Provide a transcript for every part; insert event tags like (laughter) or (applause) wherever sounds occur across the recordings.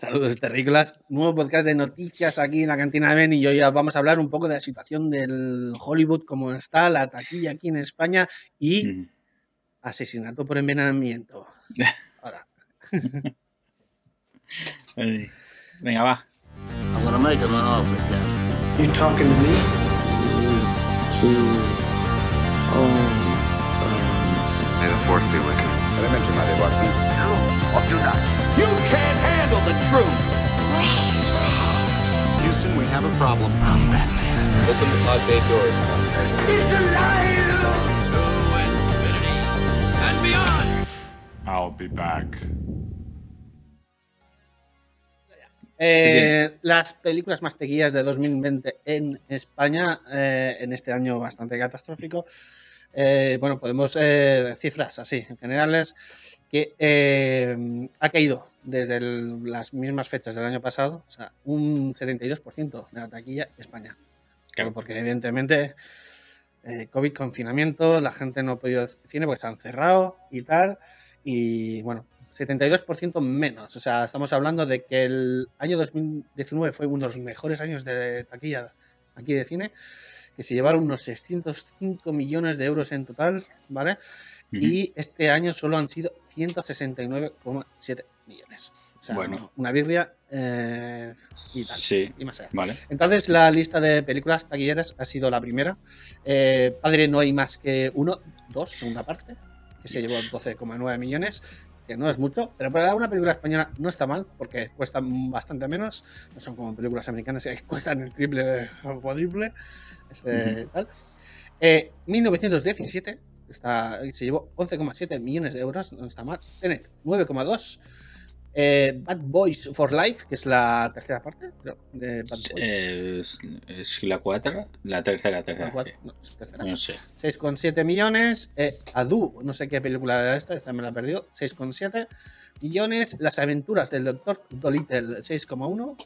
Saludos terrícolas, nuevo podcast de noticias aquí en la cantina de Ben y hoy ya vamos a hablar un poco de la situación del Hollywood, cómo está la taquilla aquí en España y asesinato por envenenamiento. (laughs) Ahora. (laughs) Venga, va. I'm gonna make him an offer. You talking to me? May the force be with you. Elemente, Madre Watson. You can't handle the truth! Houston, we have a problem. Open the pod bay doors. I'll be back. eh, las películas más tequillas de 2020 en España, eh, en este año bastante catastrófico. eh, bueno, podemos eh, cifras así, en generales, que eh, ha caído desde el- las mismas fechas del año pasado, o sea, un 72% de la taquilla España. Claro. Porque evidentemente eh, COVID, confinamiento, la gente no ha podido ir al cine porque se han cerrado y tal. Y bueno, 72% menos. O sea, estamos hablando de que el año 2019 fue uno de los mejores años de taquilla aquí de cine, que se llevaron unos 605 millones de euros en total, ¿vale? Y este año solo han sido 169,7 millones. O sea, Bueno. una birria eh, y tal. Sí, Y más allá. vale. Entonces, la lista de películas taquilleras ha sido la primera. Eh, Padre no hay más que uno, dos, segunda parte, que se llevó 12,9 millones, que no es mucho, pero para una película española no está mal, porque cuestan bastante menos. No son como películas americanas que (laughs) cuestan el triple o cuádruple. Este, tal. Eh, 1917 está, se llevó 11,7 millones de euros, no está mal. Tenet, 9,2. Eh, Bad Boys for Life, que es la tercera parte de Bad Boys. Es, es la cuarta, la tercera, tercera. La cuat- sí. no, es tercera. No sé. 6,7 millones. Eh, Adu, no sé qué película era esta, esta me la perdió. 6,7 millones. Las aventuras del Doctor Dolittle, 6,1.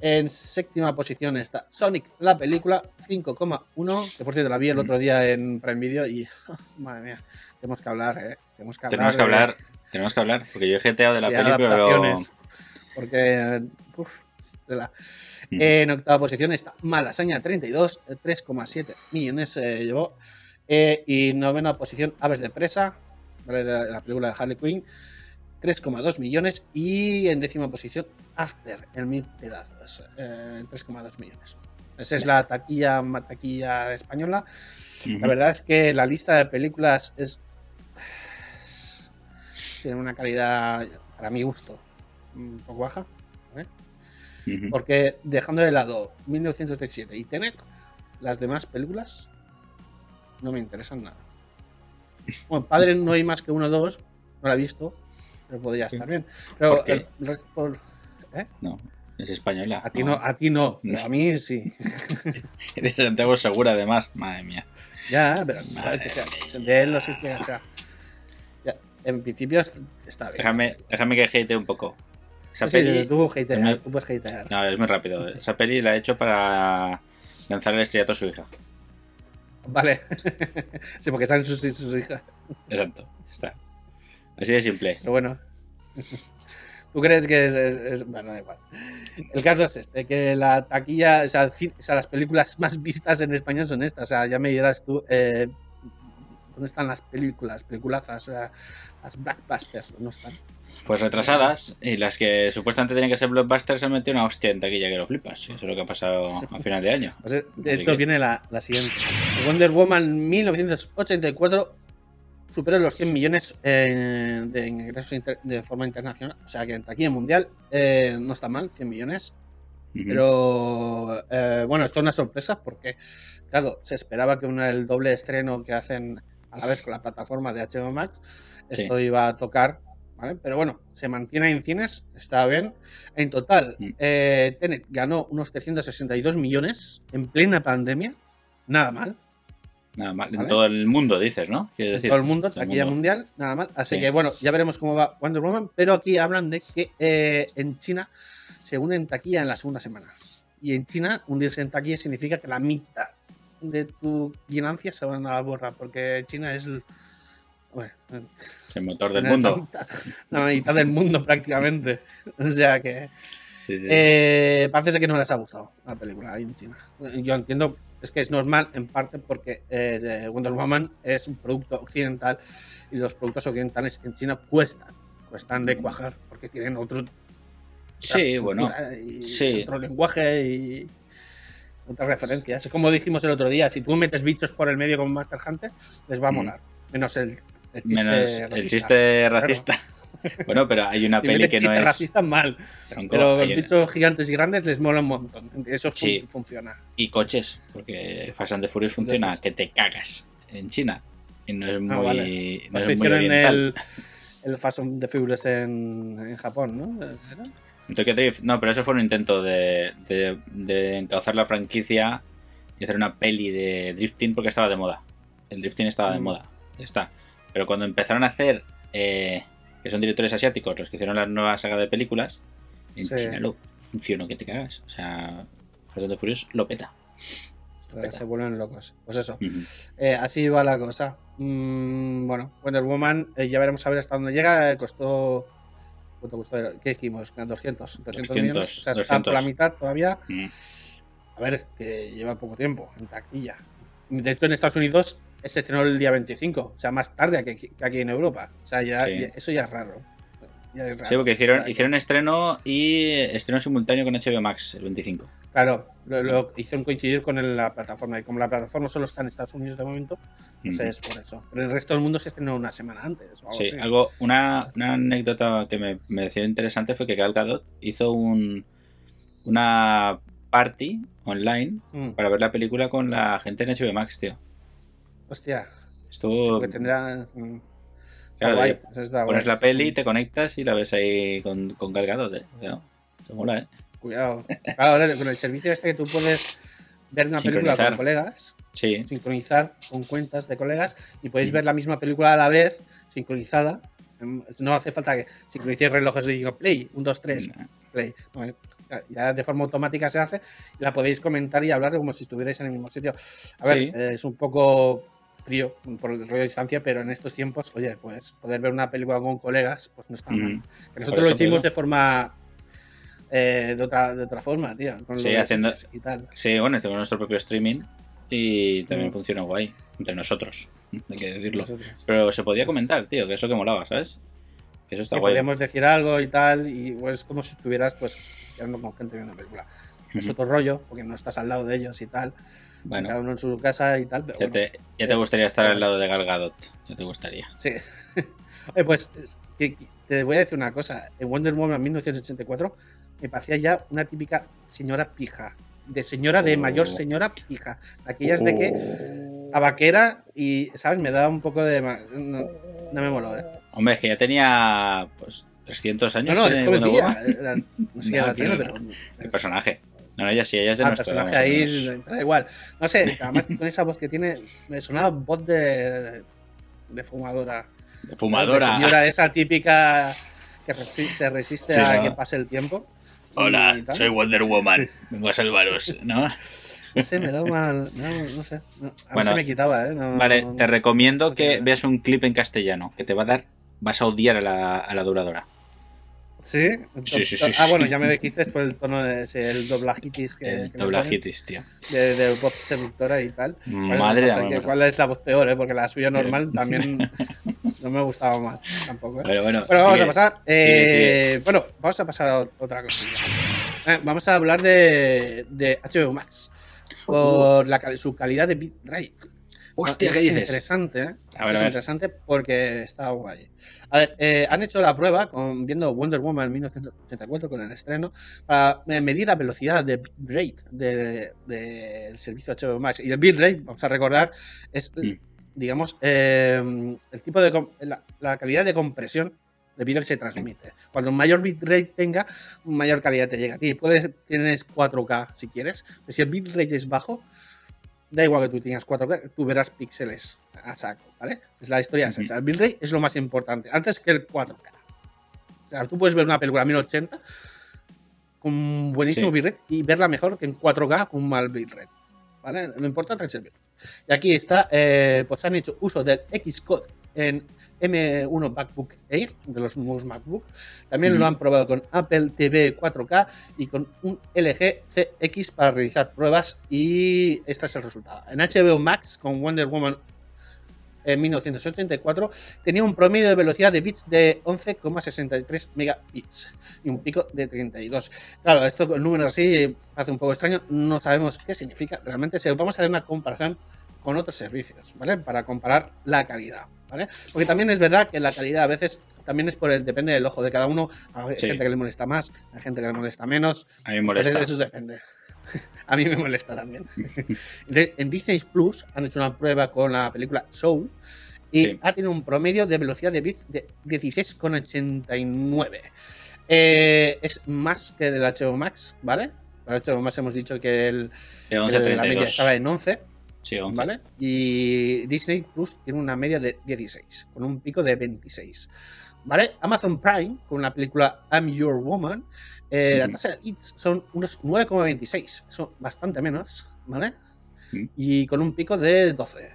En séptima posición está Sonic, la película, 5,1. Que por cierto la vi el otro día en Prime Video y. (laughs) madre mía, tenemos que hablar, ¿eh? Tenemos que hablar. Tenemos que hablar, tenemos que hablar, porque yo he jeteado de la peli, pero... Porque. uf, de la- Mm. En octava posición está Malasaña 32, eh, 3,7 millones eh, llevó. Eh, y novena posición Aves de Presa, ¿vale? de la, de la película de Harley Quinn, 3,2 millones. Y en décima posición After, el mil pedazos, eh, 3,2 millones. Esa es la taquilla, española. La verdad es que la lista de películas es. Tiene una calidad, para mi gusto, un poco baja. Ujú. Porque dejando de lado 1937 y Tenet, las demás películas no me interesan nada. Bueno, Padre no hay más que uno o dos, no la he visto, pero podría estar bien. Pero el por- ¿eh? No, es española. a ti no, a ti no, pero No. a mí sí. (laughs) De Santiago Segura, además. Madre mía. Ya, pero Madre que sea, mía. de él no sé qué, o sea, en principio está bien. Déjame, déjame que hate un poco. Esa Sí, peli... tú, hatear, me- tú puedes hatear. No, es muy rápido. (laughs) Esa peli la he hecho para lanzar el estrellato a su hija. Vale. (laughs) sí, porque están sus, sus hijas. Exacto, está. Así de simple. Pero bueno. (laughs) ¿Tú crees que es, es- es- Bueno, da igual. El caso es este, que la taquilla, o sea, ci- o sea, las películas más vistas en español son estas. O sea, ya me dirás tú, eh, ¿dónde están las películas, peliculazas, sea, las blackbusters? ¿Dónde están? Pues retrasadas, y las que supuestamente tenían que ser blockbusters se han metido una hostia en taquilla que lo flipas. Eso es lo que ha pasado a final de año. Pues, eh, de hecho, que- viene la, la siguiente. Wonder Woman 1984 superó los 100 millones eh, de ingresos inter- de forma internacional. O sea, que en taquilla mundial eh, no está mal, 100 millones. Pero eh, bueno, esto es una sorpresa porque, claro, se esperaba que un, el doble estreno que hacen vez con la plataforma de HBO Max, esto iba a tocar, ¿vale? Pero bueno, se mantiene en cines, está bien. En total, Mm. eh, Tenet ganó unos 362 millones en plena pandemia, nada mal. Nada mal. En todo el mundo dices, ¿no? En todo el mundo, todo el taquilla mundo. mundial, nada mal. Así Sí. que bueno, ya veremos cómo va Wonder Woman, pero aquí hablan de que eh, en China se unen taquilla en la segunda semana. Y en China, hundirse en taquilla significa que la mitad de tu ganancia se van a la borra, porque China es el- Bueno, Es el motor del la mundo. mitad- La mitad del mundo prácticamente. (laughs) O sea que. Sí, sí. Eh, parece que no les ha gustado la película ahí en China. Yo entiendo, es que es normal en parte porque eh, Wonder Woman es un producto occidental y los productos occidentales en China cuestan, cuestan de cuajar porque tienen otro, Sí, bueno. y sí. otro lenguaje y otras referencias. Como dijimos el otro día, si tú metes bichos por el medio como Master Hunter, les va a Mm. molar. Menos el, el chiste Menos el racista. chiste racista. (laughs) Bueno, pero hay una (laughs) Si peli que no es. racistas, mal. tronco, Pero los una- bichos gigantes y grandes les mola un montón. Eso fun- Sí. funciona. Y coches, porque Fast and the Furious funciona Entonces- que te cagas en China. Y no es muy. Ah, vale. no Pues es muy hicieron el, el Fast and the Furious en, en Japón, ¿no? ¿Era? Tokyo Drift, no, pero eso fue un intento de, de, de encauzar la franquicia y hacer una peli de drifting porque estaba de moda. El drifting estaba de Mm. moda, ya está. Pero cuando empezaron a hacer, eh, que son directores asiáticos los que hicieron la nueva saga de películas, en Sí. China lo funcionó que te cagas. O sea, Fast and Furious lo peta. Se vuelven locos. Pues eso. Eh, así va la cosa. Mm, bueno, Wonder Woman, eh, ya veremos a ver hasta dónde llega. Eh, costó. ¿Cuánto costó? ¿Qué dijimos? 200, 300 millones. 200, O sea, está por la 200. mitad todavía. Mm. A ver, que lleva poco tiempo en taquilla. De hecho, en Estados Unidos se estrenó el día 25, o sea, más tarde que aquí, que aquí en Europa. O sea, ya, Sí. ya- eso ya es raro. Sí, porque hicieron, hicieron estreno y estreno simultáneo con HBO Max el 25. Claro, lo, lo hicieron coincidir con el- la plataforma. Y como la plataforma solo está en Estados Unidos de momento, pues Ujú. es por eso. Pero el resto del mundo se estrenó una semana antes. O algo Sí, así. algo, una, una anécdota que me, me pareció interesante fue que Gal Gadot hizo un, una party online Mm, para ver la película con la gente en HBO Max, tío. hostia, Estuvo. porque tendrá. Mm, Claro, guay, eso está Pones guay. la peli, te conectas y la ves ahí con, con Gal Gadot, eh. Se mola, ¿eh? Cuidado. Claro, ahora con el servicio este que tú puedes ver una película con colegas, Sí. sincronizar con cuentas de colegas y podéis ver la misma película a la vez, sincronizada. Mm, No hace falta que sincronicéis relojes y digo play, 1, 2, 3, play. No, es- ya de forma automática se hace la podéis comentar y hablar como si estuvierais en el mismo sitio. A ver, Sí. eh, es un poco frío por el rollo de distancia, pero en estos tiempos, oye, pues poder ver una película con colegas, pues no está mal. Ujú. Que nosotros eso lo hicimos de forma. eh, de, otra, de otra forma, tío. Con Sí, haciendo- Y tal. Sí, bueno, tenemos nuestro propio streaming y también Mm. funciona guay. Entre nosotros, (laughs) hay que decirlo. Nosotros. Pero se podía comentar, tío, que es lo que molaba, ¿sabes? Que eso está Que guay. podíamos decir algo y tal, y pues como si estuvieras pues quedando con gente viendo la película. Es Ujú. otro rollo, porque no estás al lado de ellos y tal. Cada Bueno, uno en su casa y tal, pero ya bueno, te, ya te gustaría estar al lado de Gal Gadot. Ya te gustaría. sí. Oye, (laughs) pues te voy a decir una cosa. En Wonder Woman 1984 me parecía ya una típica señora pija. De señora, de Oh. mayor señora pija. Aquellas de que Oh. a vaquera y, ¿sabes? Me daba un poco de... No, no me moló, ¿eh? Hombre, es que ya tenía pues 300 No, años. no, tiene es jovencilla. Era- No sé qué (laughs) No, tiene, pero- pero... El personaje. No, no, ella sí, ella es de Ah, personaje ahí da igual. No sé, además con esa voz que tiene, me sonaba voz de, de fumadora. De De Fumadora. señora esa típica que resi- se resiste Sí, a ¿no? que pase el tiempo. Hola, soy Wonder Woman. Vengo a salvaros, ¿no? No sé, me da mal. No, no sé. No, a mí Bueno, se me quitaba, ¿eh? No- Vale, te recomiendo que veas un clip en castellano, que te va a dar. Vas a odiar a la, a la dobladora. ¿Sí? Sí, sí, sí, Ah, sí. bueno, ya me dijiste por el tono de ese, el doblajitis que. El que doblajitis, tío. De, de voz seductora y tal. Madre no sé que ¿Cuál es la voz peor, eh? Porque la suya normal también (laughs) no me gustaba más tampoco, ¿eh? Bueno, bueno. Bueno, vamos sigue. a pasar. eh, Bueno, vamos a pasar a otra cosilla. Eh, vamos a hablar de, de HBO Max. Por la, cal- su calidad de bitrate. Hostia, ¿qué dices? interesante, ¿eh? A ver, es a ver. interesante porque está guay. A ver, eh, han hecho la prueba con viendo Wonder Woman 1984 con el estreno para eh, medir la velocidad de bitrate del de, del servicio HBO Max. Y el bitrate, vamos a recordar, es, Mm. digamos, eh, el tipo de la, la calidad de compresión de vídeo que se transmite. Cuando mayor bitrate tenga, mayor calidad te llega a ti. Puedes, tienes 4K si quieres, pero si el bitrate es bajo, da igual que tú tengas 4K, tú verás píxeles a saco, ¿vale? Es la historia es esa. El bitrate es lo más importante, antes que el 4K. O sea, tú puedes ver una película a 1080 con un buenísimo Sí. bitrate y verla mejor que en 4K con un mal bitrate. ¿Vale? Lo importante es el bitrate. Y aquí está, eh, pues han hecho uso del Xcode en M1 MacBook Air, de los nuevos MacBook. También lo han probado con Apple TV 4K y con un LG CX para realizar pruebas y este es el resultado. En HBO Max con Wonder Woman en 1984 tenía un promedio de velocidad de bits de 11,63 megabits y un pico de 32. Claro, esto con números así hace un poco extraño, no sabemos qué significa. Realmente si vamos a hacer una comparación con otros servicios, ¿vale? Para comparar la calidad, ¿vale? Porque también es verdad que la calidad a veces también es por el, depende del ojo de cada uno. Hay Sí. gente que le molesta más, hay gente que le molesta menos. A mí me molesta. Eso depende. (laughs) A mí me molesta también. En Disney Plus han hecho una prueba con la película Soul y Sí. ha tenido un promedio de velocidad de bits de 16,89. Eh, es más que del HBO Max, ¿vale? Para HBO Max hemos dicho que el, De 11 a el- la media 32. estaba en 11, Sí, 11. ¿vale? Y Disney Plus tiene una media de 16, con un pico de 26. ¿Vale? Amazon Prime, con la película I'm Your Woman, eh, la tasa de hits son unos 9,26, son bastante menos, ¿vale? Y con un pico de 12.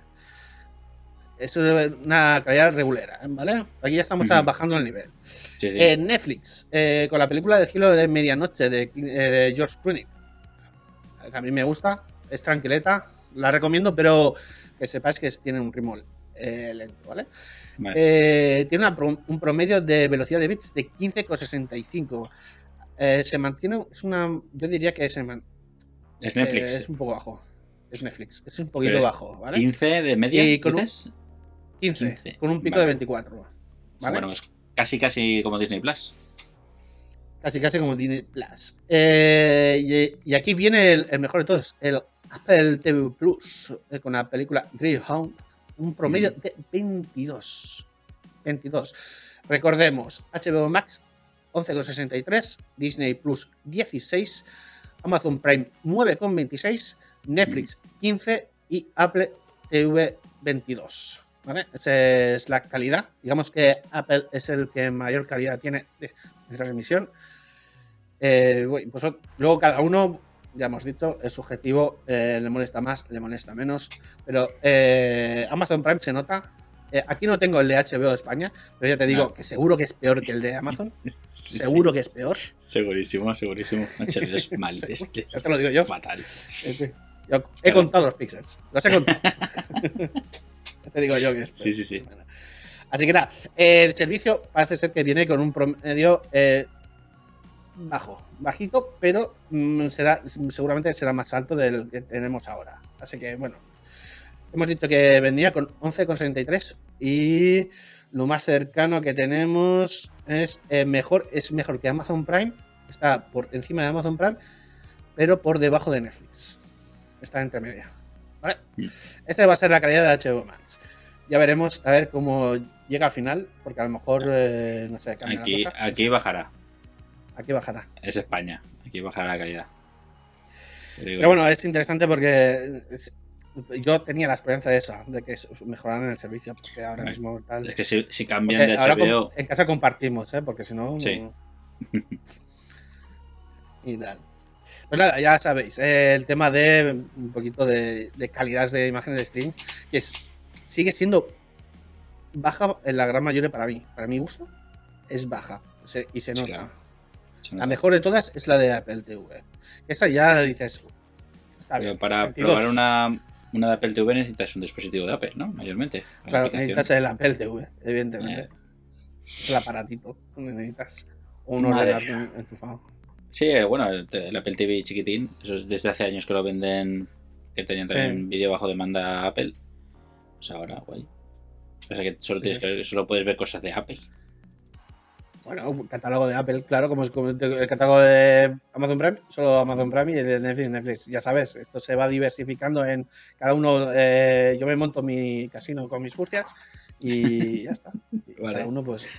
Es una calidad regulera, ¿vale? Aquí ya estamos bajando el nivel. Sí, sí. En Netflix, eh, con la película de Giro de Medianoche de, eh, de George Clooney. Que a mí me gusta, es tranquileta, la recomiendo, pero que sepáis que tiene un ritmo eh, lento, ¿vale? Vale. Eh, tiene una un promedio de velocidad de bits de 15,65. Eh, se mantiene, es una, yo diría que se man- es Netflix. eh, es un poco bajo. Es Netflix, es un poquito es bajo, ¿vale? 15 de media. Y con un- dices? 15, 15, con un pico vale. de 24. ¿vale? Bueno, es casi, casi como Disney Plus. Casi, casi como Disney Plus. Eh, y, y aquí viene el, el mejor de todos, el Apple TV Plus, eh, con la película Greyhound, un promedio Mm. de 22. 22. Recordemos, HBO Max 11,63, Disney Plus 16, Amazon Prime 9,26, Netflix 15 y Apple TV 22. ¿Vale? Esa es la calidad. Digamos que Apple es el que mayor calidad tiene de, de transmisión. Eh, bueno, pues luego cada uno, ya hemos dicho, es subjetivo, eh, le molesta más, le molesta menos. Pero eh, Amazon Prime se nota. Eh, aquí no tengo el de HBO de España, pero ya te digo No. que seguro que es peor que el de Amazon. (laughs) seguro que es peor. Segurísimo, segurísimo. HBO es (laughs) mal. es que Ya te lo digo yo. Fatal. Yo he contado los píxeles. Los he contado. (laughs) ya te digo yo que es peor. Sí, sí, sí. Bueno. Así que nada, el servicio parece ser que viene con un promedio bajo, bajito, pero mm, será seguramente será más alto del que tenemos ahora. Así que bueno, hemos dicho que vendría con 11,63 y lo más cercano que tenemos es eh, mejor es mejor que Amazon Prime, está por encima de Amazon Prime, pero por debajo de Netflix. Está entre media. ¿Vale? Esta va a ser la calidad de HBO Max. Ya veremos a ver cómo llega al final, porque a lo mejor, eh, no sé, cambia Aquí, la cosa. aquí bajará. Aquí bajará. Es España. Aquí bajará la calidad. Pero bueno, es interesante porque yo tenía la esperanza de esa, de que mejoraran el servicio, porque ahora mismo tal. Es que si, si cambian de HBO. en casa compartimos, ¿eh? porque si no. Sí. (laughs) y tal. Pues nada, ya sabéis, eh, el tema de un poquito de, de calidad de imágenes de stream, que es, sigue siendo baja en la gran mayoría para mí. Para mi gusto, es baja. se- y se Sí, nota. claro. La mejor de todas es la de Apple TV. Esa ya dices. Está Pero bien. para 22. probar una, una de Apple TV necesitas un dispositivo de Apple, ¿no? Mayormente. La Claro, necesitas el Apple TV, evidentemente. Eh. El aparatito donde necesitas. Un Madre ordenador. Sí, eh, bueno, el, el Apple TV chiquitín, eso es desde hace años que lo venden, que tenían Sí. también vídeo bajo demanda Apple. Pues ahora, guay. O sea que solo, Sí, tienes que, solo puedes ver cosas de Apple. Bueno, un catálogo de Apple, claro, como es como el catálogo de Amazon Prime, solo Amazon Prime y de Netflix, Netflix. Ya sabes, esto se va diversificando en cada uno. eh, yo me monto mi casino con mis furcias y ya está. (laughs) Y Vale. Cada uno, pues.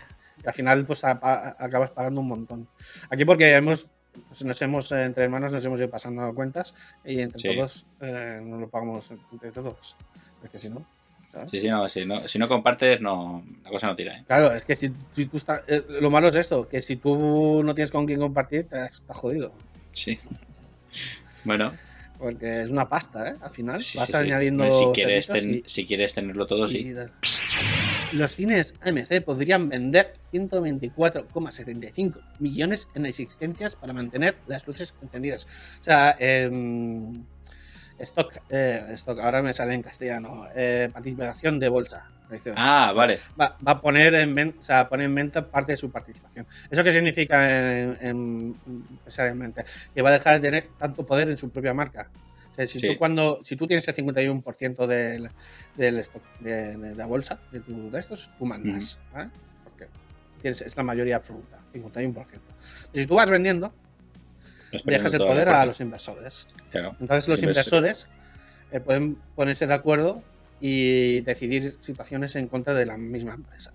y al final, pues a- a- acabas pagando un montón. Aquí, porque hemos. pues, nos hemos, entre hermanos, nos hemos ido pasando cuentas y entre Sí. todos eh, nos lo pagamos entre todos. Porque si no. ¿Sabes? Sí, sí, no, si no, si no compartes, no, la cosa no tira, ¿eh? Claro, es que si, si tú estás. eh, lo malo es esto, que si tú no tienes con quién compartir, te estás jodido. Sí. Bueno, Porque es una pasta, ¿eh? Al final sí, vas sí, sí. añadiendo. si, quieres ten- si quieres tenerlo todo, sí. los cines AMC podrían vender 124,75 millones en existencias para mantener las luces encendidas. O sea, em, stock, eh, stock, ahora me sale en castellano, eh, participación de bolsa. Ah, vale. Va, va a poner en venta, o sea, pone en venta parte de su participación. ¿Eso qué significa en, en- empresarialmente? Que va a dejar de tener tanto poder en su propia marca. O sea, si, Sí. tú cuando, si tú tienes el 51% del, del stock de, de la bolsa, de, tu, de estos, tú mandas. ¿vale? Porque tienes, es la mayoría absoluta, 51%. Y si tú vas vendiendo, Nos dejas el poder a los inversores. Claro. Entonces los inversores eh, pueden ponerse de acuerdo y decidir situaciones en contra de la misma empresa.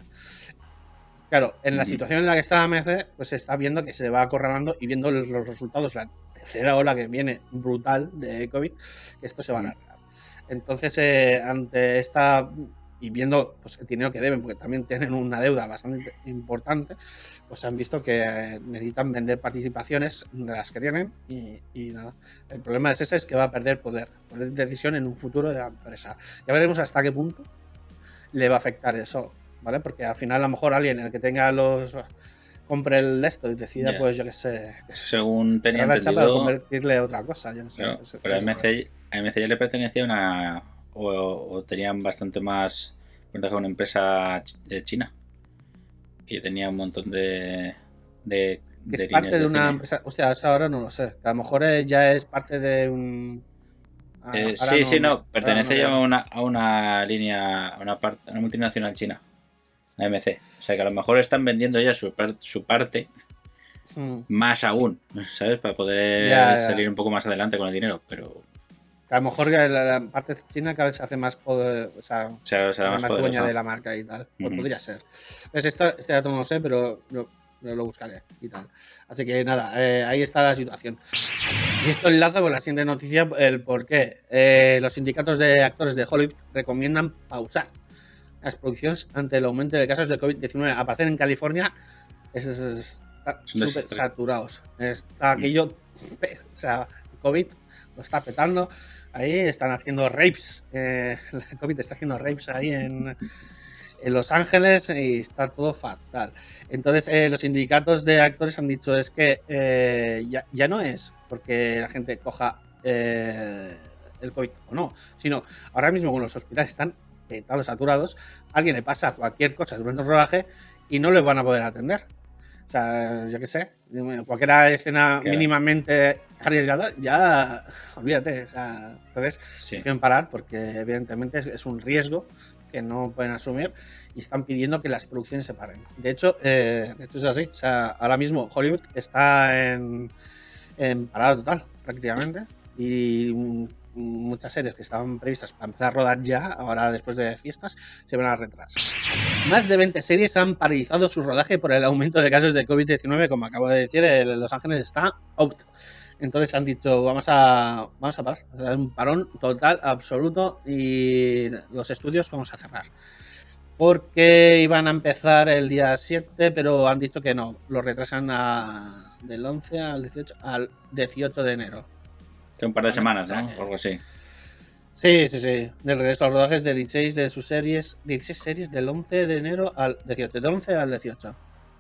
Claro, en la situación en la que está AMC, pues se está viendo que se va acorralando y viendo los los resultados, la tercera ola que viene brutal de COVID, que esto se va a alargar. Entonces, eh, ante esta y viendo pues, el dinero que deben, porque también tienen una deuda bastante importante, pues han visto que necesitan vender participaciones de las que tienen y, y nada. El problema es ese, es que va a perder poder, poder de decisión en un futuro de la empresa. Ya veremos hasta qué punto le va a afectar eso, ¿vale? Porque al final a lo mejor alguien, el que tenga los... compre el de esto y decida, pues yo qué sé, Según tenía la chapa de entendido, convertirle a otra cosa, yo no sé. Eso- pero a AMC, a ya le pertenecía una. O, o tenían bastante más cuenta con una empresa eh, china. Que tenía un montón de. de, es parte de una cine. empresa. Hostia, eso ahora no lo sé. A lo mejor eh, ya es parte de un. Ah, Eh, sí, sí, no. Pertenece no ya a una, a una línea. a una, parte, a una multinacional china. AMC. O sea que a lo mejor están vendiendo ya su, par- su parte Mm. más aún, ¿sabes? Para poder Ya, ya. salir un poco más adelante con el dinero. Pero. Que a lo mejor la, la parte china cada vez se hace más poder, o sea, será más, más dueña de la marca y tal. Pues podría ser. Pues esto- este dato no lo sé, pero lo, buscaré y tal. Así que nada, eh, ahí está la situación. Y esto enlaza con la siguiente noticia, el por qué. Eh, los sindicatos de actores de Hollywood recomiendan pausar las producciones ante el aumento de casos de COVID-19. Aparecer en California es, es- es- está súper saturados. Está aquello, pe- (laughs) o sea, COVID lo está petando. Ahí están haciendo rapes. eh, (laughs) el COVID está haciendo rapes ahí en, en Los Ángeles y está todo fatal. Entonces, eh, los sindicatos de actores han dicho es que eh, ya, ya no es porque la gente coja eh, el COVID o no, sino ahora mismo con los hospitales están petados, saturados, alguien le pasa cualquier cosa durante el rodaje y no le van a poder atender. O sea, yo qué sé, cualquier escena Claro. mínimamente arriesgada, ya olvídate. O sea, entonces Sí. prefieren parar porque evidentemente es, es un riesgo que no pueden asumir y están pidiendo que las producciones se paren. De hecho, eh, de hecho es así. O sea, ahora mismo Hollywood está en, en parada total, prácticamente. Y muchas series que estaban previstas para empezar a rodar ya, ahora después de fiestas, se van a retrasar. Más de 20 series han paralizado su rodaje por el aumento de casos de COVID-19. Como acabo de decir, Los Ángeles está out. Entonces han dicho, vamos a, vamos a parar, dar un parón total, absoluto, y los estudios vamos a cerrar. Porque iban a empezar el día 7, pero han dicho que no, lo retrasan a- del 11 al 18, al 18 de enero. Que un par de semanas, ¿no? O algo así. Sí, sí, sí. Del regreso a los rodajes de 16 de sus series, 16 series del 11 de enero al 18, del 11 al 18.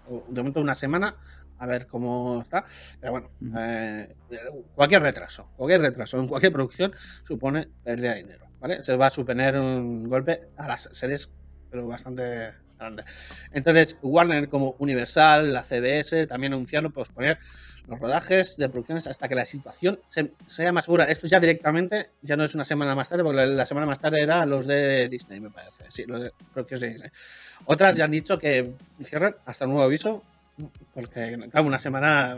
O, De momento una semana, a ver cómo está. Pero bueno, eh, cualquier retraso, cualquier retraso en cualquier producción supone pérdida de dinero, ¿vale? Se va a suponer un golpe a las series, pero bastante grande. Entonces, Warner como Universal, la CBS, también anunciaron posponer los rodajes de producciones hasta que la situación se- sea más segura. Esto ya directamente, ya no es una semana más tarde, porque la semana más tarde era los de Disney, me parece. Sí, los de producciones de Disney. Otras ya han dicho que cierran hasta nuevo aviso, porque claro, una semana.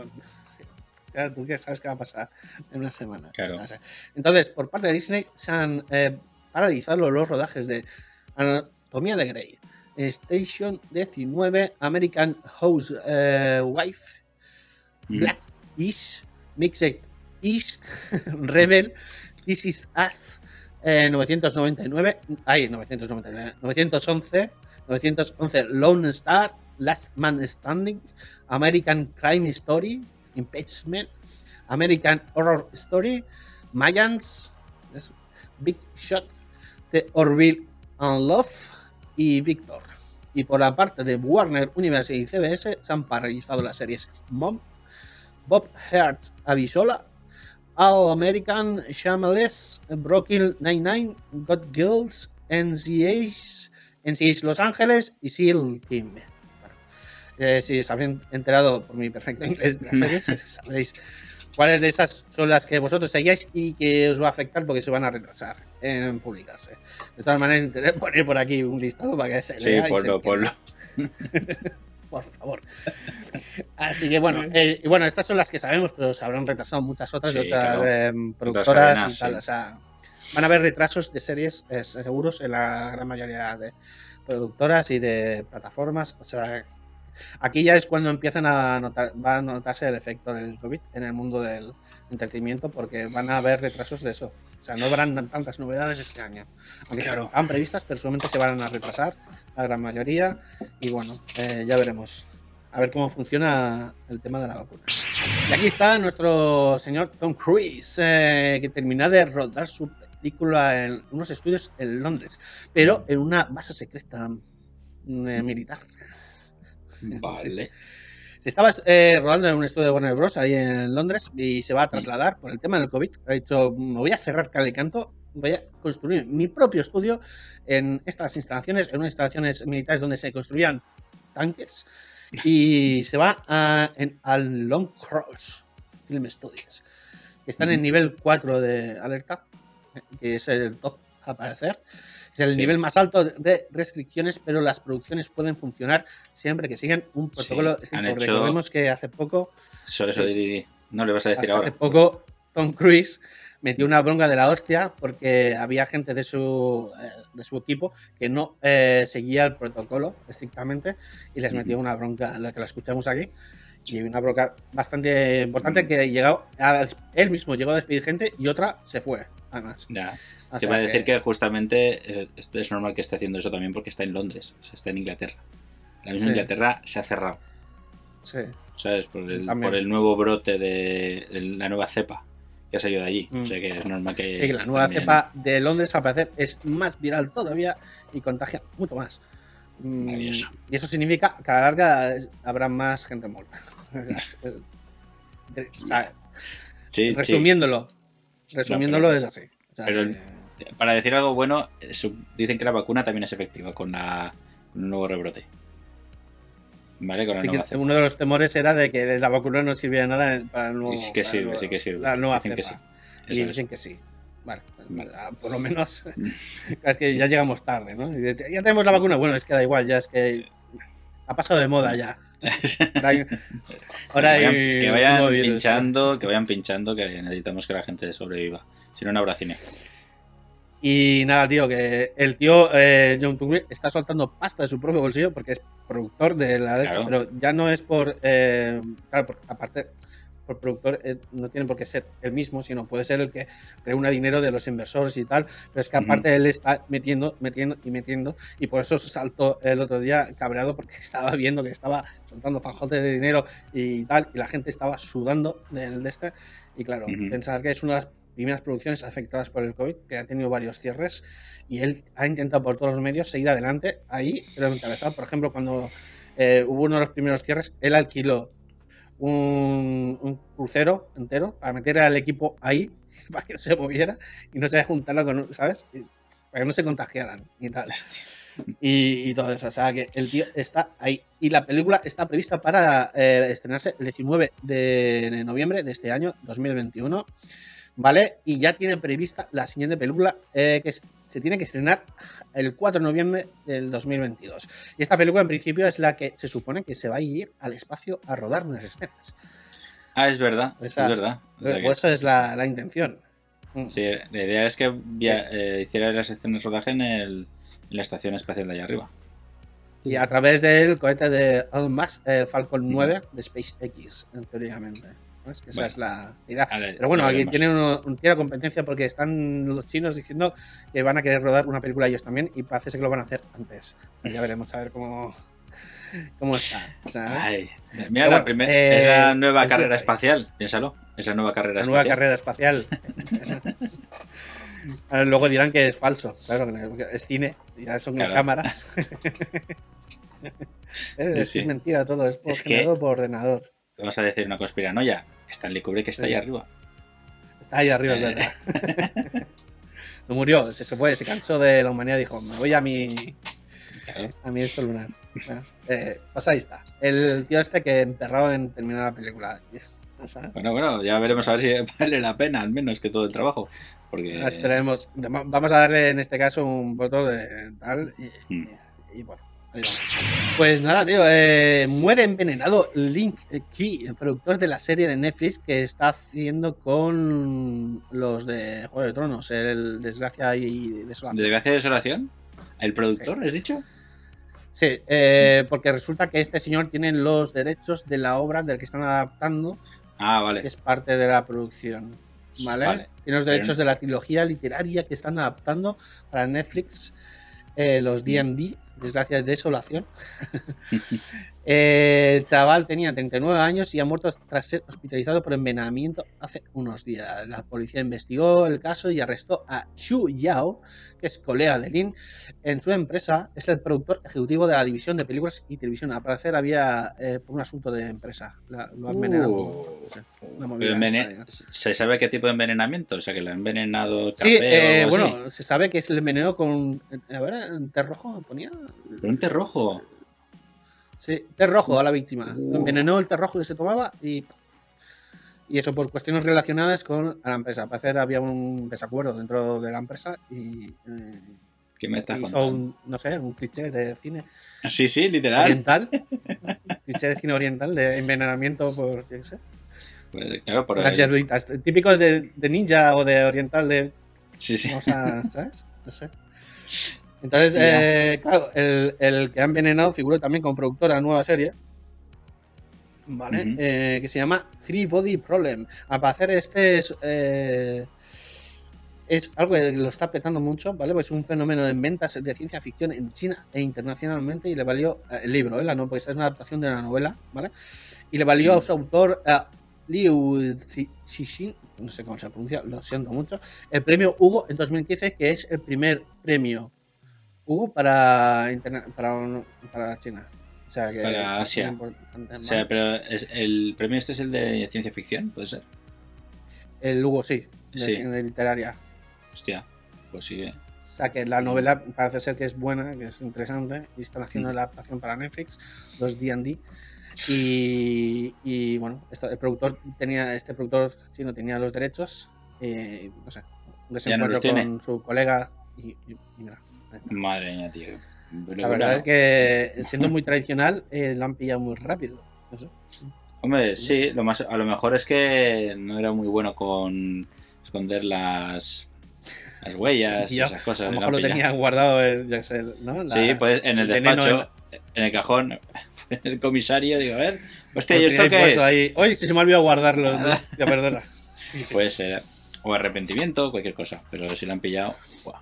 Claro, tú que sabes qué va a pasar en una semana. Claro. Entonces, por parte de Disney se han eh, paralizado los rodajes de Anatomía de Grey, Station 19, American House eh, Wife, Mm. Black Ish, Mixed Ish, (laughs) Rebel, This Is Us, eh, 999, ay, 999, 911, 911 Lone Star, Last Man Standing, American Crime Story, Impeachment, American Horror Story, Mayans, Big Shot, The Orville and Love y Victor. Y por la parte de Warner Universe y CBS se han paralizado las series Mom, Bob Hertz Abisola, All American, Shameless, Brooklyn Nine-Nine, God Girls, NCA's, NCA's Los Ángeles y SEAL Team. Bueno, eh, si os habéis enterado por mi perfecto inglés de las (laughs) series, sabréis cuáles de esas son las que vosotros seguíais y que os va a afectar porque se van a retrasar en publicarse. De todas maneras, (laughs) intentaré poner por aquí un listado para que se Sí, lea se ponlo, ponlo. (laughs) Por favor. Así que bueno, eh, y bueno, estas son las que sabemos, pero se habrán retrasado muchas otras de Sí, otras claro. eh, productoras cadenas, y tal. sí. O sea, van a haber retrasos de series eh, seguros en la gran mayoría de productoras y de plataformas. O sea, aquí ya es cuando empiezan a notar, va a notarse el efecto del COVID en el mundo del entretenimiento, porque van a haber retrasos de eso. O sea, no habrán tan- tantas novedades este año. Aunque Claro. están previstas, pero seguramente se van a retrasar la gran mayoría. Y bueno, eh, ya veremos. A ver cómo funciona el tema de la vacuna. Y aquí está nuestro señor Tom Cruise, eh, que terminó de rodar su película en unos estudios en Londres, pero en una base secreta mm, eh, militar. (laughs) Vale. Se estaba eh, rodando en un estudio de Warner Bros. ahí en Londres y se va a trasladar por el tema del COVID. Ha dicho, me voy a cerrar cal y canto, voy a construir mi propio estudio en estas instalaciones, en unas instalaciones militares donde se construían tanques. Y (laughs) se va a, en, al Long Cross Film Studios, están en nivel 4 de alerta, que es el top a aparecer. Es el Sí. nivel más alto de restricciones, pero las producciones pueden funcionar siempre que sigan un protocolo Sí, hecho- Recordemos que hace poco, Eso, eso, di. no le vas a decir hace ahora. poco Tom Cruise metió una bronca de la hostia porque había gente de su, eh, de su equipo que no eh, seguía el protocolo estrictamente y les metió una bronca, la que la escuchamos aquí. Y una bronca bastante importante que llegó a- él mismo llegó a despedir gente y otra se fue, además. O Te iba a decir que justamente eh, es, es normal que esté haciendo eso también porque está en Londres, o sea, está en Inglaterra. La misma Sí. Inglaterra se ha cerrado, Sí. ¿sabes? Por el, También. por el nuevo brote de, de la nueva cepa que ha salido de allí. Mm. O sea que es normal que. Sí, que la nueva también- cepa de Londres al parecer es más viral todavía y contagia mucho más. Mm, Maravilloso. Y eso significa que a la larga habrá más gente muerta. (laughs) O sea, Sí, sí. Resumiéndolo, pero- es así. O sea, pero- que- Para decir algo bueno, dicen que la vacuna también es efectiva con, la, con el nuevo rebrote. ¿Vale? Con la sí uno de los temores era de que la vacuna no sirviera de nada para el nuevo, sí que sirve, nuevo- sí que sirve. La nueva Dicen que sí. Y es. dicen que sí. Vale, Vale. ah, por lo menos (laughs) es que ya llegamos tarde, ¿no? Ya tenemos la vacuna, bueno, es que da igual, ya es que ha pasado de moda ya. (laughs) Ahora que hay vayan, que virus. pinchando, que vayan pinchando, que necesitamos que la gente sobreviva. Si no, no habrá cine. Y nada, tío, que el tío eh, John Tungui está soltando pasta de su propio bolsillo porque es productor de la de esto, Claro. pero ya no es por. eh, claro, porque aparte, por productor eh, no tiene por qué ser el mismo, sino puede ser el que reúna dinero de los inversores y tal. Pero es que aparte él está metiendo, metiendo y metiendo, y por eso saltó el otro día cabreado porque (laughs) estaba viendo que estaba soltando fajotes de dinero y tal, y la gente estaba sudando del de este. Y claro, Ujú. pensar que es una de las primeras producciones afectadas por el COVID, que ha tenido varios cierres, y él ha intentado por todos los medios seguir adelante ahí, pero encabezado. Por ejemplo, cuando eh, hubo uno de los primeros cierres, él alquiló un, un crucero entero para meter al equipo ahí, (laughs) para que no se moviera y no se juntara con, ¿sabes? Y para que no se contagiaran y tal. Y, y todo eso. O sea, que el tío está ahí. Y la película está prevista para eh, estrenarse el 19 de noviembre de este año, 2021. ¿Vale? Y ya tiene prevista la siguiente película eh, que se tiene que estrenar el 4 de noviembre del 2022. Y esta película en principio es la que se supone que se va a ir al espacio a rodar unas escenas. Ah, es verdad, Esa- es verdad. O sea que- Pues esa es la, la intención. Mm. sí, la idea es que via- eh, hiciera las escenas de rodaje en, el- en la estación espacial de allá arriba. Y a través del cohete de Elon Musk, eh, Falcon 9 de SpaceX, teóricamente. ¿No? Es que esa Bueno. es la idea. Ver, Pero bueno, aquí tienen uno- un- tiene competencia porque están los chinos diciendo que van a querer rodar una película ellos también y parece ser que lo van a hacer antes. O sea, ya veremos a ver cómo, cómo está. mira la bueno, primer- eh, esa nueva carrera espacial, piénsalo. Esa nueva carrera la nueva espacial. carrera espacial. (laughs) Ahora Luego dirán que es falso, claro, que es cine, ya son Claro. cámaras. (laughs) (laughs) Es, Sí, sí. es mentira todo, es, por Es que- por ordenador. Vamos a decir una conspiranoia. Stanley Kubrick está ahí Sí. arriba. Está ahí arriba, es Eh. verdad. (laughs) No murió, se, se fue, se cansó de la humanidad y dijo, me voy a mi, Claro. a mi esto lunar. Bueno, eh, pues ahí está. El tío este que enterrado en terminar la película. ¿sabes? (laughs) Bueno, bueno, ya veremos a ver si vale la pena, al menos que todo el trabajo. Porque. Esperemos. Va- Vamos a darle en este caso un voto de tal. Y, Mm. y- y bueno. Pues nada, tío. eh, muere envenenado Link Key, el productor de la serie de Netflix que está haciendo con los de Juego de Tronos, el Desgracia y Desolación. Desgracia y desolación. ¿El productor, has dicho? Sí, eh, porque resulta que este señor tiene los derechos de la obra del que están adaptando, Ah, que vale. es parte de la producción. ¿Vale? Vale. Tiene los derechos de la trilogía literaria que están adaptando para Netflix, eh, los DD, Desgracia Desolación. (laughs) Eh, el chaval tenía 39 años y ha muerto tras ser hospitalizado por envenenamiento hace unos días. La policía investigó el caso y arrestó a Xu Yao, que es colega de Lin, en su empresa. Es el productor ejecutivo de la división de películas y televisión. Al parecer había eh, por un asunto de empresa. La- lo ha envenenado. Uh, No sé. ¿Se sabe qué tipo de envenenamiento? O sea, que le ha envenenado Sí, café o eh, así. bueno, se sabe que se le envenenó con. A ver, té rojo ponía. Un té rojo. Sí, té rojo a la víctima. Uh. Envenenó el té rojo que se tomaba y. Y eso por cuestiones relacionadas con la empresa. Al parecer había un desacuerdo dentro de la empresa y. eh, ¿Qué me estás hizo un, no sé, un cliché de cine Sí, sí, literal. oriental. (laughs) cliché de cine oriental de envenenamiento por. qué sé. Pues, claro, por Las el- hierbitas. Típico de, de ninja o de oriental de Sí, sí. (laughs) ¿sabes? No sé. Entonces, eh, claro, el, el que ha envenenado figuró también como productor de nueva serie, ¿vale? Eh, que se llama Three Body Problem. Al parecer este es, eh, es algo que lo está petando mucho, ¿vale? Pues es un fenómeno en ventas de ciencia ficción en China e internacionalmente y le valió eh, el libro, ¿eh? La no, esta es una adaptación de una novela, ¿vale? Y le valió a su autor, a Liu Xi- Xixin, no sé cómo se pronuncia, lo siento mucho, el premio Hugo en 2015, que es el primer premio Hugo para, para, para China. O sea que Para Asia. O sea, pero es- el premio este es el de ciencia ficción, puede ser. el Hugo sí, de, Sí. de literaria. Hostia, pues sí. que- O sea que la novela parece ser que es buena, que es interesante, y están haciendo Mm. la adaptación para Netflix, los D&D. Y, y, bueno, esto, el productor tenía, este productor chino tenía los derechos, eh, no sé, un no desencuentro tiene. con su colega y, y- y mira. Madre mía, tío. La verdad es que siendo muy tradicional, eh, lo han pillado muy rápido. No sé. Hombre, sí, lo más, a lo mejor es que no era muy bueno con esconder las, las huellas y (laughs) Ya, esas cosas. A lo mejor lo tenía guardado, el, qué sé, ¿no? La- sí, pues en el despacho, en el cajón, (laughs) en el comisario, digo, a ver, hostia, ¿y esto qué es? ahí. Que se me ha olvidado guardarlo. (laughs) Ya, perdona. Puede ser. O arrepentimiento, cualquier cosa. Pero si lo han pillado, ¡buah!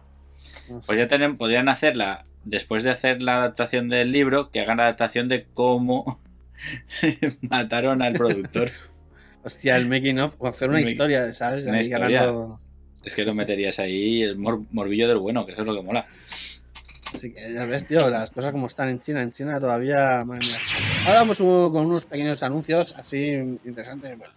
Pues ya tienen, podrían hacerla, después de hacer la adaptación del libro, que hagan la adaptación de cómo (laughs) mataron al productor. (laughs) Hostia, el making of, o hacer una historia, ¿sabes? una Ahí historia. ganando- Es que lo meterías ahí, el mor- morbillo del bueno, que eso es lo que mola. Así que ya ves, tío, las cosas como están en China. En China todavía, madre mía. Ahora vamos con unos pequeños anuncios así interesantes, bueno,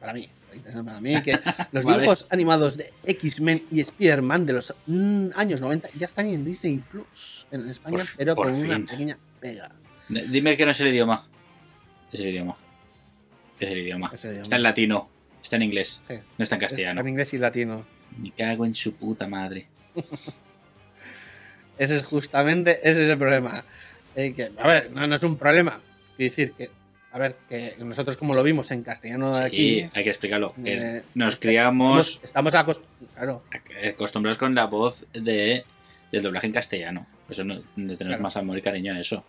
para mí. Para mí, que (laughs) los Vale. dibujos animados de X-Men y Spider-Man de los mm, años 90 ya están en Disney Plus en España, Por- pero por con una pequeña pega. Dime que no es el idioma. Es el idioma. Es el idioma. Está en latino. Está en inglés. Sí, No está en está castellano. en inglés y latino. Me cago en su puta madre. (laughs) Ese es justamente, ese es el problema. Eh, que, a ver, no, no es un problema. Decir que, a ver, que nosotros como lo vimos en castellano de Sí, aquí, hay que explicarlo. Que eh, nos este- criamos estamos, claro, acostumbrados con la voz de, del doblaje en castellano. Eso no, tenemos Claro. más amor y cariño a eso.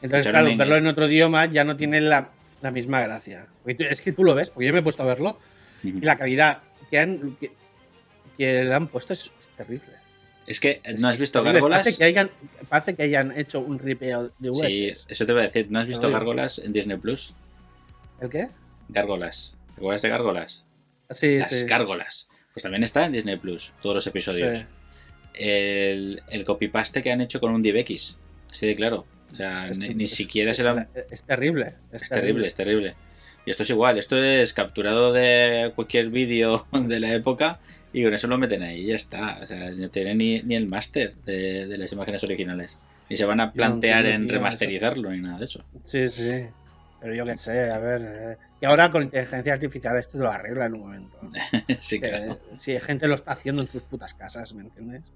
Entonces, claro, en verlo en otro idioma ya no tiene la, la misma gracia. Tú- es que tú lo ves, porque yo me he puesto a verlo, y la calidad que han que, que le han puesto es, es terrible. Es que no has visto gárgolas. Parece que, hayan, parece que hayan hecho un ripeo de Sí, VHS. eso te voy a decir. ¿No has visto gárgolas en Disney Plus? ¿El qué? Gárgolas. ¿Te acuerdas de gárgolas? Sí, Las sí. gárgolas. Pues también está en Disney Plus, todos los episodios. Sí. El, el copypaste que han hecho con un DivX. Así de claro. O sea, Es- ni, ni es- siquiera es, se lo han- es terrible. Es, Es terrible, es terrible. Y esto es igual, esto es capturado de cualquier vídeo (laughs) de la época y con eso lo meten ahí y ya está. O sea, no tienen ni, ni el máster de, de las imágenes originales. Ni se van a plantear entiendo, en tío, remasterizarlo ni nada de eso. Sí, sí. Pero yo qué sé, a ver. eh, Y ahora con inteligencia artificial esto lo arregla en un momento. (laughs) sí, claro. si gente lo está haciendo en sus putas casas, ¿me entiendes?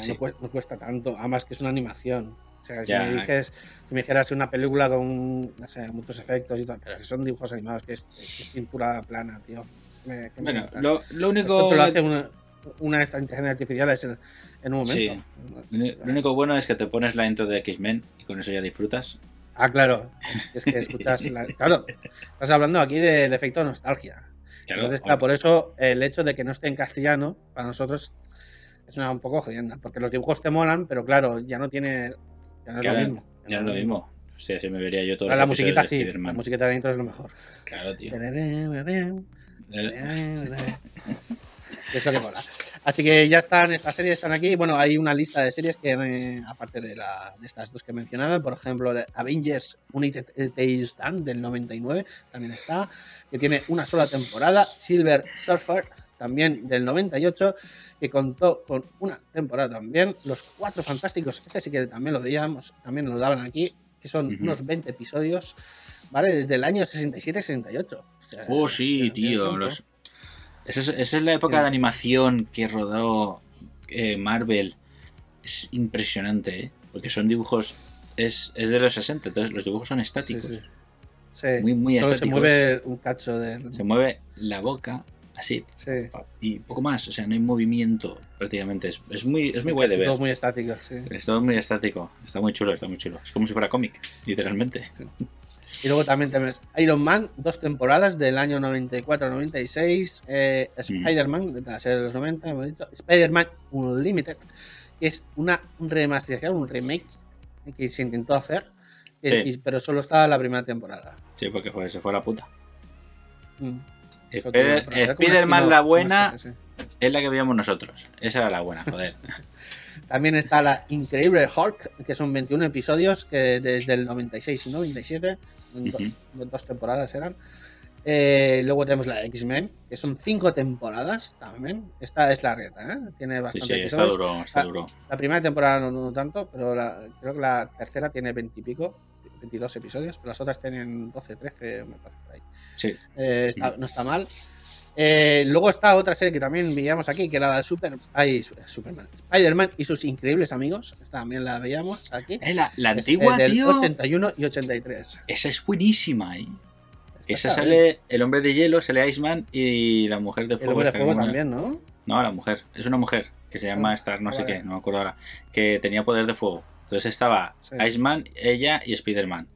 Sí. no, cuesta, no cuesta tanto, además que es una animación. O sea, si Ya. me dices, si me dijeras una película con no sé, muchos efectos y tal, pero que son dibujos animados, que es, que es pintura plana, tío. Me- que me Bueno, encanta. lo, lo Esto único. te lo hace una, una de estas inteligencias artificiales en, en un Sí. momento. Lo único bueno es que te pones la intro de X-Men y con eso ya disfrutas. Ah, claro. Es que escuchas. la- (laughs) claro, estás hablando aquí del efecto nostalgia. Claro, Entonces, claro, por eso el hecho de que no esté en castellano, para nosotros, es una un poco jodienda. Porque los dibujos te molan, pero claro, ya no tiene. Ya no es Claro, lo mismo. ya no es lo mismo. O sea, me vería yo todo Ahora, la musiquita sí, la musiquita de intro es lo mejor. Claro, tío. (laughs) Eso que mola. Así que ya están, estas series están aquí. Bueno, hay una lista de series que, eh, aparte de, la, de estas dos que he mencionado, por ejemplo, Avengers United Tales Stand del 99, también está, que tiene una sola temporada. Silver Surfer, también del 98, que contó con una temporada también. Los Cuatro Fantásticos, este sí que también lo veíamos, también lo daban aquí, que son unos 20 episodios, ¿vale? Desde el año 67-68. O sea, Oh, sí, tío. Los... Esa, es, esa es la época Sí. de animación que rodó eh, Marvel. Es impresionante, ¿eh? Porque son dibujos. Es, es de los 60, entonces los dibujos son estáticos. Sí, sí. Sí, Muy, muy solo se estáticos. mueve un cacho del. Se mueve la boca, así, Sí. y poco más. O sea, no hay movimiento prácticamente. Es, es muy, es muy guay de ver. todo muy estático, sí. Es todo muy estático. Está muy chulo, está muy chulo. Es como si fuera cómic, literalmente. Y luego también tenemos Iron Man, dos temporadas del año 94-96. eh, Spider-Man, de la serie de los 90, hemos dicho. Spider-Man Unlimited, que es una remasterización, un remake que se intentó hacer, Sí. pero solo está la primera temporada. Sí, porque fue, se fue a la puta. Mm. Spider- Spider-Man la buena sí. es la que veíamos nosotros. Esa era la buena, joder. (laughs) También está la Increíble Hulk, que son 21 episodios que desde el 96 y 97, en do- Ujú. dos temporadas eran. Eh, luego tenemos la X-Men, que son 5 temporadas también. Esta es la reta, ¿eh? Tiene Sí, bastante sí, está episodios. duro, está duro. La primera temporada no, no tanto, pero la- creo que la tercera tiene 20 y pico, 22 episodios, pero las otras tienen 12, 13, me parece por ahí. Sí. Eh, está- no está mal. Eh, luego está otra serie que también veíamos aquí, que era la de Super, ay, Superman, Spider-Man y sus increíbles amigos. Esta también la veíamos aquí. Eh, la, la Es, antigua, eh, del tío. 81 y 83. Esa es buenísima, ¿eh? Esta Esa sale el hombre de hielo, sale Iceman y la mujer de bien. El fuego. hombre de fuego también, ¿no? No, la mujer. Es una mujer que se llama Ah, Star, no sé qué, no me acuerdo ahora. Que tenía poder de fuego. Entonces estaba Sí. Iceman, ella y Spider-Man.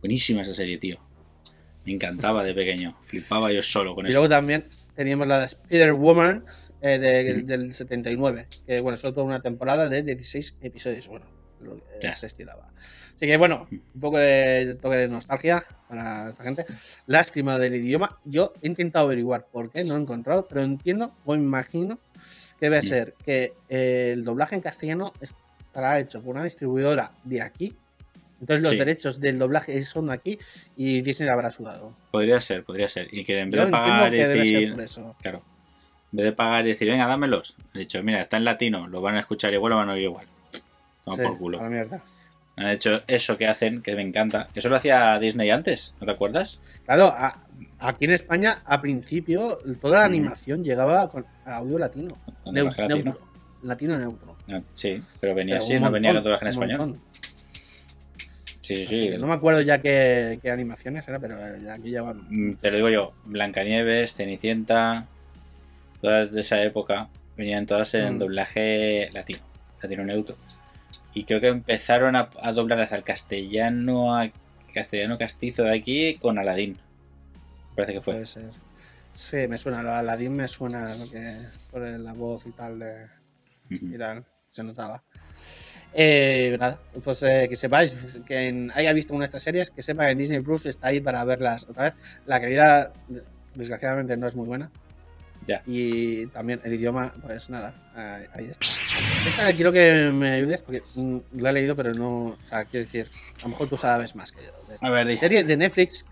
Buenísima esa serie, tío. Me encantaba de pequeño. Flipaba yo solo con Y eso. luego también teníamos la de Spider-Woman eh, de- Mm. del 79, que bueno, solo tuvo una temporada de 16 episodios, bueno, lo que se estilaba. Así que bueno, un poco de toque de nostalgia para esta gente. Lástima del idioma. Yo he intentado averiguar por qué, no he encontrado, pero entiendo o imagino que debe ser que eh, el doblaje en castellano estará hecho por una distribuidora de aquí. Entonces los Sí. derechos del doblaje son de aquí y Disney habrá sudado. Podría ser, podría ser. Y que en vez Yo de pagar decir. eso. Claro. En vez de pagar y decir, venga, dámelos. He dicho, mira, está en latino, lo van a escuchar igual, lo van a oír igual. Toma Sí, por culo. a la mierda. Han hecho eso que hacen, que me encanta. Eso lo hacía Disney antes, ¿no te acuerdas? Claro, a- aquí en España, a principio, toda la Mm. animación llegaba con audio latino. neutro. Latino neutro. No, sí, pero venía Pero así, no venía montón, doblaje en español. montón. Sí, sí, sí. no me acuerdo ya qué, qué animaciones era, pero eh, aquí llevan. Mm, Te lo digo yo, Blancanieves, Cenicienta, todas de esa época, venían todas en Mm. doblaje latino, latino neutro. Y creo que empezaron a, a doblarlas al castellano, a castellano castizo de aquí con Aladdin. Parece que fue. Puede ser. Sí, me suena. Aladdin me suena lo que, por la voz y tal de, Tal, se notaba. Eh, nada, pues eh, que sepáis, que en- haya visto una de estas series, que sepa que en Disney Plus está ahí para verlas otra vez. La calidad, desgraciadamente, no es muy buena. Ya. Y también el idioma, pues nada, ahí, está. Esta quiero que me ayudes porque mm, la he leído, pero no. O sea, quiero decir, a lo mejor tú sabes más que yo. A ver, dice. Serie de Netflix,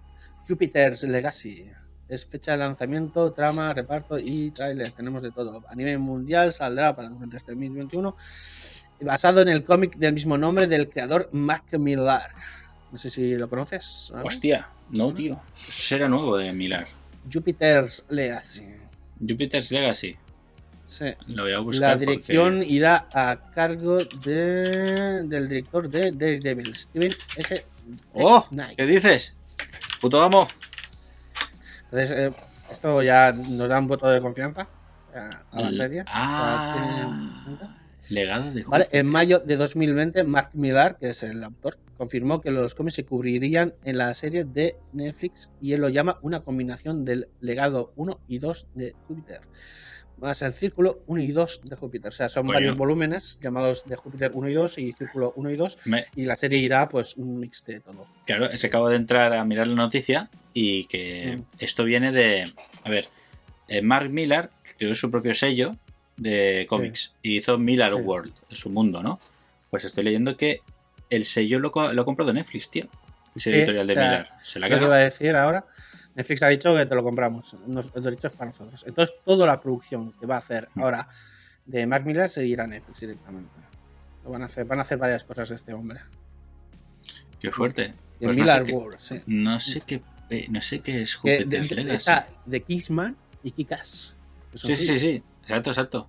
Jupiter's Legacy. Es fecha de lanzamiento, trama, reparto y tráiler. Tenemos de todo. A nivel mundial saldrá para durante este 2021. Basado en el cómic del mismo nombre del creador Mac Millar. No sé si lo conoces. ¿vale? Hostia, no, tío. Será nuevo de Milar. Jupiter's Legacy. Jupiter's Legacy. Sí. Lo voy a buscar. La porque- dirección irá a cargo de, del director de Daredevil, Steven S. ¡Oh! Knight. ¿Qué dices? Puto amo. Entonces, eh, esto ya nos da un voto de confianza eh, a la serie. O sea, Ah. Legado de Vale, en mayo de 2020, Mark Millar, que es el autor, confirmó que los cómics se cubrirían en la serie de Netflix y él lo llama una combinación del legado 1 y 2 de Júpiter, más el círculo 1 y 2 de Júpiter. O sea, son varios volúmenes llamados de Júpiter 1 y 2 y círculo 1 y 2 Me- y la serie irá pues un mix de todo. Claro, que acabo de entrar a mirar la noticia y que Mm. esto viene de. A ver, eh, Mark Millar creó su propio sello de cómics y hizo Millar Sí. World, su mundo, ¿no? Pues estoy leyendo que el sello lo, co- lo ha comprado Netflix, tío. Ese Sí, editorial de o sea, Millar. Se la Lo que iba a decir ahora, Netflix ha dicho que te lo compramos, los derechos para nosotros. Entonces, toda la producción que va a hacer Mm. ahora de Mark Millar se irá a Netflix directamente. Lo van a hacer, van a hacer varias cosas este hombre. Qué fuerte. De Pues no, sé World, sí. no sé qué. eh, No sé qué es de- de- de Kissman y Kikas. Sí, sí, sí. Exacto, exacto.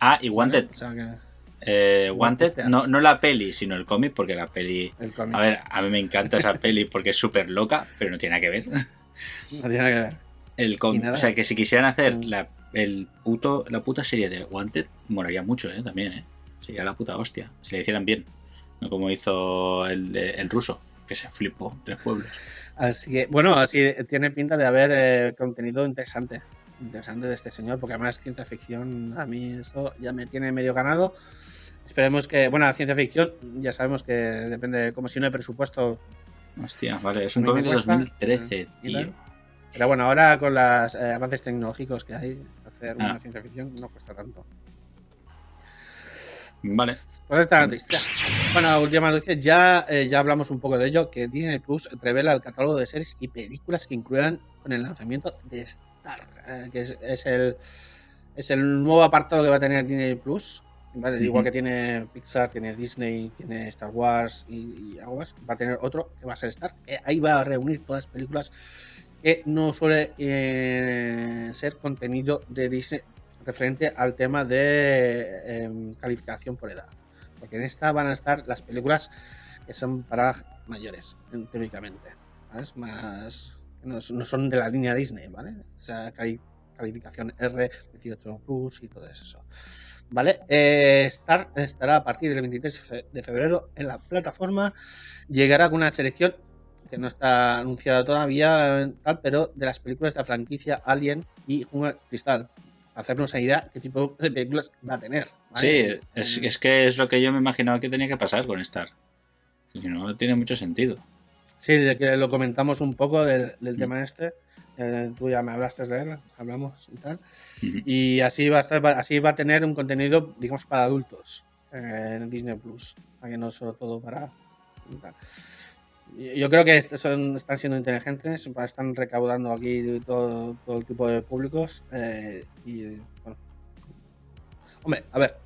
Ah, y ¿vale? Wanted. O sea, que Eh, Wanted, no, no la peli, sino el cómic, porque la peli. el cómic A ver, a mí me encanta esa peli porque es súper loca, pero no tiene nada que ver. (laughs) no tiene nada que ver. El nada. o sea, que si quisieran hacer Mm. la, el puto, la puta serie de Wanted, moraría mucho, ¿eh? También, ¿eh? Sería la puta hostia. Si le hicieran bien. No como hizo el, el ruso, que se flipó tres pueblos. Así que, bueno, así tiene pinta de haber eh, contenido interesante. Interesante de este señor, porque además ciencia ficción, a mí eso ya me tiene medio ganado. Esperemos que, bueno, la ciencia ficción, ya sabemos que depende, como si no hay presupuesto. Hostia, vale, es un cómic de cuesta, 2013, y tío. Pero bueno, ahora con los avances tecnológicos que hay, hacer Ah. una ciencia ficción no cuesta tanto. Vale. Pues esta noticia. Bueno, la última noticia, ya, eh, ya hablamos un poco de ello, que Disney Plus revela el catálogo de series y películas que incluirán con el lanzamiento de Star, eh, que es, es el, es el nuevo apartado que va a tener Disney Plus. Igual que tiene Pixar, tiene Disney, tiene Star Wars y, y algo más, va a tener otro que va a ser Star. que ahí va a reunir todas las películas que no suele eh, ser contenido de Disney referente al tema de em, calificación por edad. Porque en esta van a estar las películas que son para mayores, en- teóricamente. ¿sabes? Más. No, son de la línea Disney, ¿vale? O sea, cali- calificación R, 18 Plus y todo eso. ¿Vale? Eh, Star estará a partir del 23 de fe- de febrero en la plataforma. Llegará con una selección que no está anunciada todavía, pero de las películas de la franquicia Alien y Jungla Cristal. Hacernos una idea qué tipo de películas va a tener. Sí, es, es que es lo que yo me imaginaba que tenía que pasar con Star. Si no tiene mucho sentido. Sí, que lo comentamos un poco del, del Mm. tema este. Eh, tú ya me hablaste de él, hablamos y tal. Y así va a estar, así va a tener un contenido, digamos, para adultos eh, en Disney Plus. Para que no solo todo para. tal. Yo creo que son, están siendo inteligentes, están recaudando aquí todo, todo el tipo de públicos. eh, y bueno. Hombre, a ver.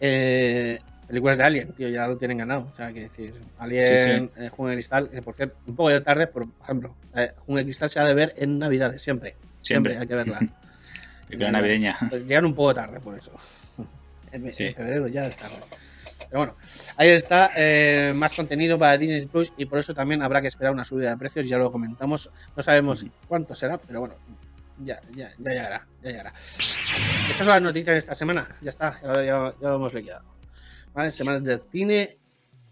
Eh, películas de Alien, tío, ya lo tienen ganado. O sea, que decir, Alien, eh, Jungle Cristal, que por cierto, un poco de tarde, por ejemplo, eh, Jungle Cristal se ha de ver en Navidades, siempre. Siempre, Siempre. hay que verla. (laughs) Película navideña. Pues llegan un poco tarde por eso. (laughs) En, en Sí. febrero ya es tarde. Pero bueno, ahí está eh, más contenido para Disney Plus y por eso también habrá que esperar una subida de precios. Ya lo comentamos, no sabemos cuánto será, pero bueno, ya, ya, ya llegará, ya llegará. Estas son las noticias de esta semana. Ya está, ya, ya- ya lo hemos liquidado. ¿Vale? Semanas de cine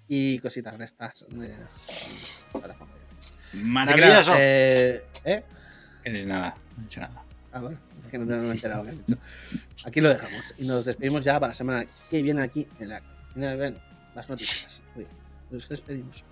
y cositas de estas. De, Maravilloso. eh, ¿eh? Eh, nada, no he hecho nada. Ah, bueno, es que no te he enterado lo que has dicho. Aquí lo dejamos y nos despedimos ya para la semana que viene aquí en la. en la- en las noticias. Uy, Nos despedimos.